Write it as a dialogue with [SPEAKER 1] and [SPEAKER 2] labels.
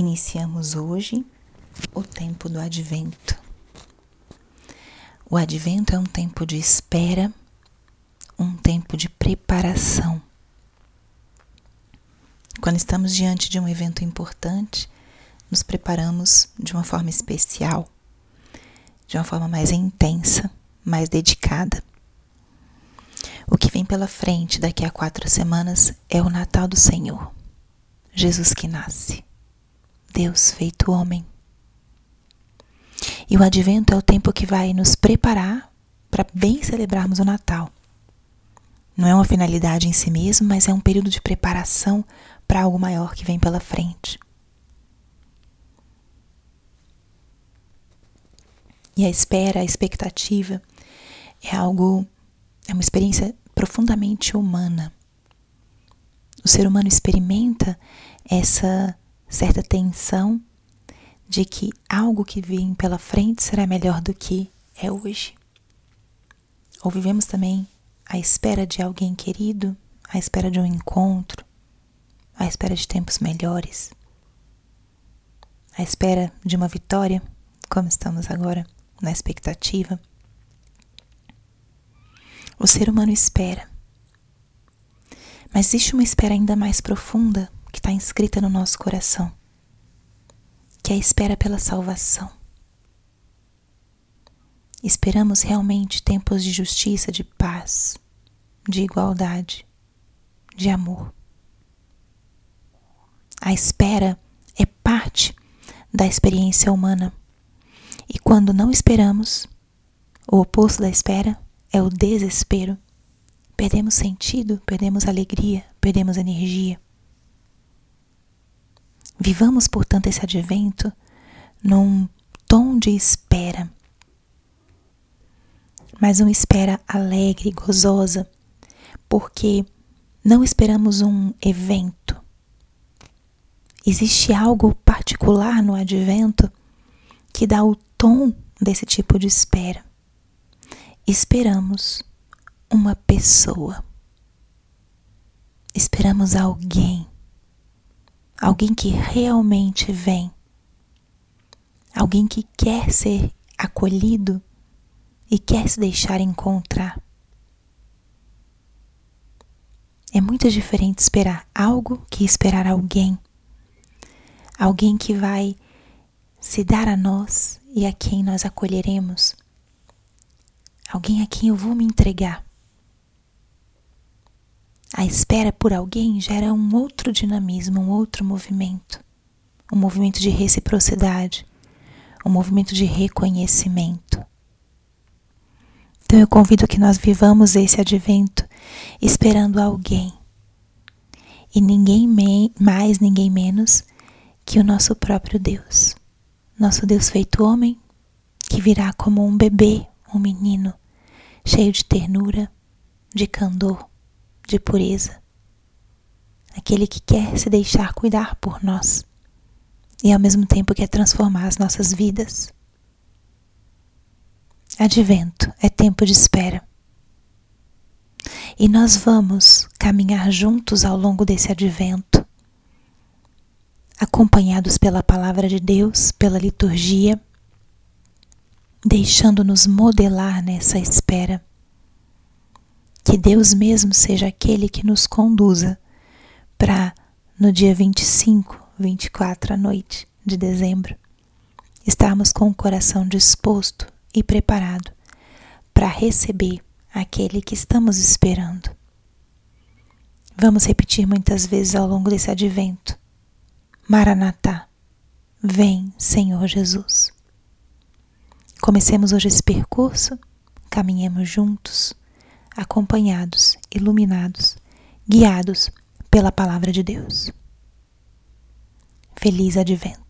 [SPEAKER 1] Iniciamos hoje o tempo do advento. O advento é um tempo de espera, um tempo de preparação. Quando estamos diante de um evento importante, nos preparamos de uma forma especial, de uma forma mais intensa, mais dedicada. O que vem pela frente daqui a quatro semanas é o Natal do Senhor, Jesus que nasce. Deus feito homem. E o advento é o tempo que vai nos preparar para bem celebrarmos o Natal. Não é uma finalidade em si mesmo, mas é um período de preparação para algo maior que vem pela frente. E a espera, a expectativa é algo, é uma experiência profundamente humana. O ser humano experimenta essa certa tensão de que algo que vem pela frente será melhor do que é hoje. Ou vivemos também à espera de alguém querido, à espera de um encontro, à espera de tempos melhores, à espera de uma vitória, como estamos agora na expectativa. O ser humano espera. Mas existe uma espera ainda mais profunda que está inscrita no nosso coração, que é a espera pela salvação. Esperamos realmente tempos de justiça, de paz, de igualdade, de amor. A espera é parte da experiência humana. E quando não esperamos, o oposto da espera é o desespero. Perdemos sentido, perdemos alegria, perdemos energia. Vivamos, portanto, esse advento num tom de espera, mas uma espera alegre, gozosa, porque não esperamos um evento. Existe algo particular no advento que dá o tom desse tipo de espera. Esperamos uma pessoa. Esperamos alguém alguém que realmente vem, alguém que quer ser acolhido e quer se deixar encontrar. É muito diferente esperar algo que esperar alguém. Alguém que vai se dar a nós e a quem nós acolheremos. Alguém a quem eu vou me entregar. A espera por alguém gera um outro dinamismo, um outro movimento, um movimento de reciprocidade, um movimento de reconhecimento. Então eu convido que nós vivamos esse advento esperando alguém. E ninguém mais, ninguém menos que o nosso próprio Deus. Nosso Deus feito homem, que virá como um bebê, um menino, cheio de ternura, de candor, de pureza, aquele que quer se deixar cuidar por nós e ao mesmo tempo quer transformar as nossas vidas. Advento é tempo de espera. E nós vamos caminhar juntos ao longo desse advento, acompanhados pela palavra de Deus, pela liturgia, deixando-nos modelar nessa espera que Deus mesmo seja aquele que nos conduza para, no dia 25, 24 à noite de dezembro, estarmos com o coração disposto e preparado para receber aquele que estamos esperando. Vamos repetir muitas vezes ao longo desse advento: Maranatá, vem, Senhor Jesus. Comecemos hoje esse percurso, caminhemos juntos acompanhados, iluminados, guiados pela palavra de Deus. Feliz Advento.